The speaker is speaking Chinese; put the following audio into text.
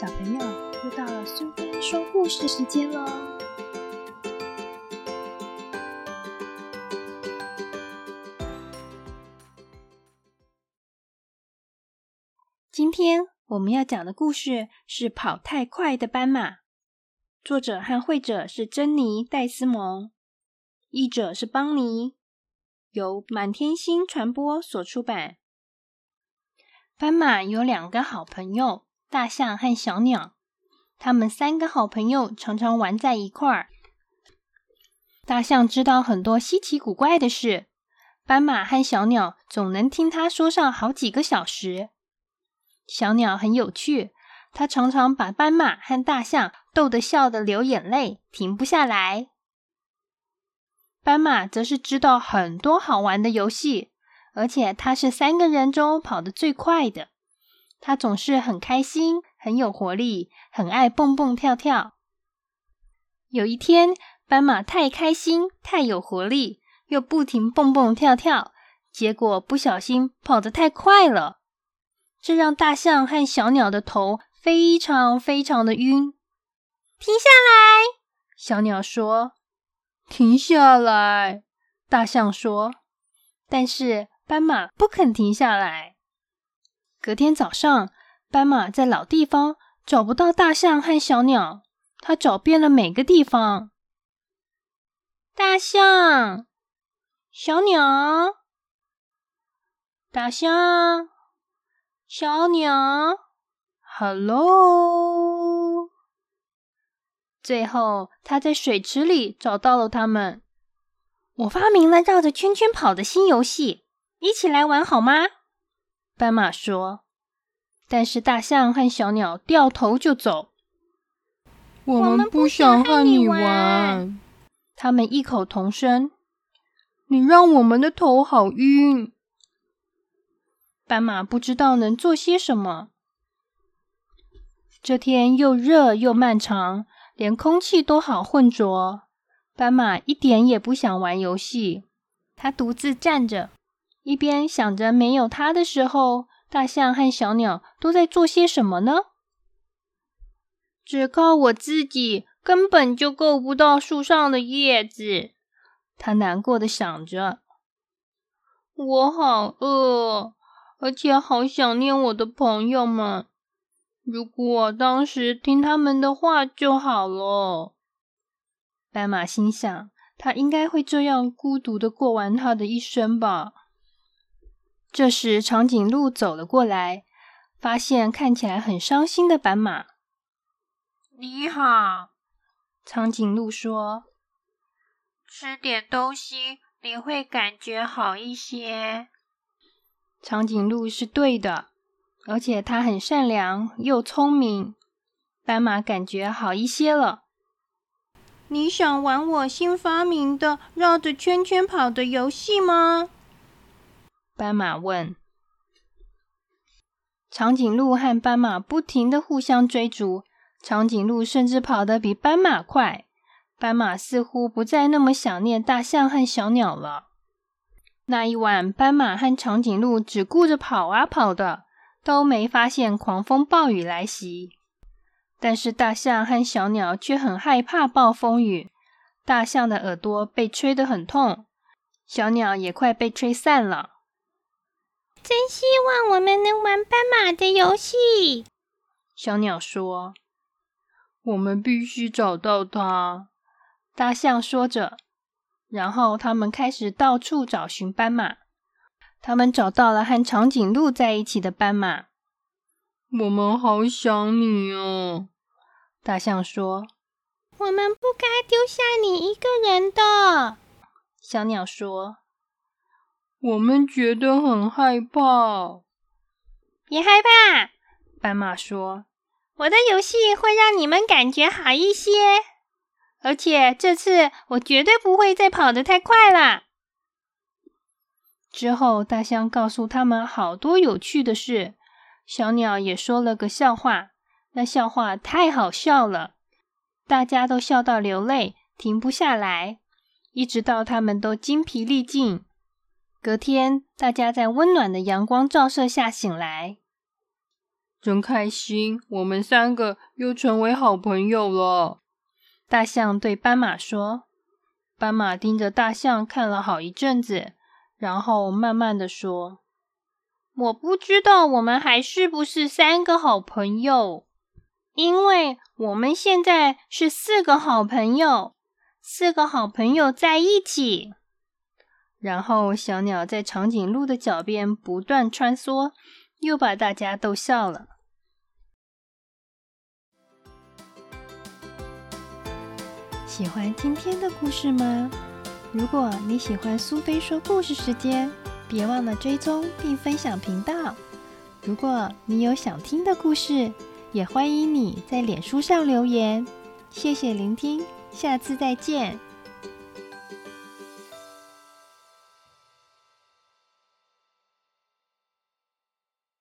小朋友，又到了苏菲说故事时间喽！今天我们要讲的故事是《跑太快的斑马》，作者和绘者是珍妮·戴斯蒙，译者是邦尼，由满天星传播所出版。斑马有两个好朋友。大象和小鸟，他们三个好朋友常常玩在一块儿。大象知道很多稀奇古怪的事，斑马和小鸟总能听他说上好几个小时。小鸟很有趣，它常常把斑马和大象逗得笑得流眼泪，停不下来。斑马则是知道很多好玩的游戏，而且它是三个人中跑得最快的。他总是很开心，很有活力，很爱蹦蹦跳跳。有一天，斑马太开心、太有活力，又不停蹦蹦跳跳，结果不小心跑得太快了，这让大象和小鸟的头非常非常的晕。停下来！小鸟说：“停下来！”大象说：“但是斑马不肯停下来。”隔天早上，斑马在老地方找不到大象和小鸟，他找遍了每个地方。大象、小鸟、大象、小鸟，Hello！最后，他在水池里找到了他们。我发明了绕着圈圈跑的新游戏，一起来玩好吗？斑马说：“但是大象和小鸟掉头就走。我们不想和你玩。”他们异口同声：“你让我们的头好晕。”斑马不知道能做些什么。这天又热又漫长，连空气都好浑浊。斑马一点也不想玩游戏，它独自站着。一边想着没有它的时候，大象和小鸟都在做些什么呢？只靠我自己根本就够不到树上的叶子，他难过的想着。我好饿，而且好想念我的朋友们。如果当时听他们的话就好了。斑马心想，他应该会这样孤独的过完他的一生吧。这时，长颈鹿走了过来，发现看起来很伤心的斑马。你好，长颈鹿说：“吃点东西，你会感觉好一些。”长颈鹿是对的，而且它很善良又聪明。斑马感觉好一些了。你想玩我新发明的绕着圈圈跑的游戏吗？斑马问：“长颈鹿和斑马不停的互相追逐，长颈鹿甚至跑得比斑马快。斑马似乎不再那么想念大象和小鸟了。那一晚，斑马和长颈鹿只顾着跑啊跑的，都没发现狂风暴雨来袭。但是大象和小鸟却很害怕暴风雨。大象的耳朵被吹得很痛，小鸟也快被吹散了。”真希望我们能玩斑马的游戏，小鸟说：“我们必须找到它。”大象说着，然后他们开始到处找寻斑马。他们找到了和长颈鹿在一起的斑马。我们好想你哦，大象说：“我们不该丢下你一个人的。”小鸟说。我们觉得很害怕，别害怕。斑马说：“我的游戏会让你们感觉好一些，而且这次我绝对不会再跑得太快了。”之后，大象告诉他们好多有趣的事，小鸟也说了个笑话，那笑话太好笑了，大家都笑到流泪，停不下来，一直到他们都精疲力尽。隔天，大家在温暖的阳光照射下醒来。真开心，我们三个又成为好朋友了。大象对斑马说。斑马盯着大象看了好一阵子，然后慢慢的说：“我不知道我们还是不是三个好朋友，因为我们现在是四个好朋友，四个好朋友在一起。”然后小鸟在长颈鹿的脚边不断穿梭，又把大家逗笑了。喜欢今天的故事吗？如果你喜欢苏菲说故事时间，别忘了追踪并分享频道。如果你有想听的故事，也欢迎你在脸书上留言。谢谢聆听，下次再见。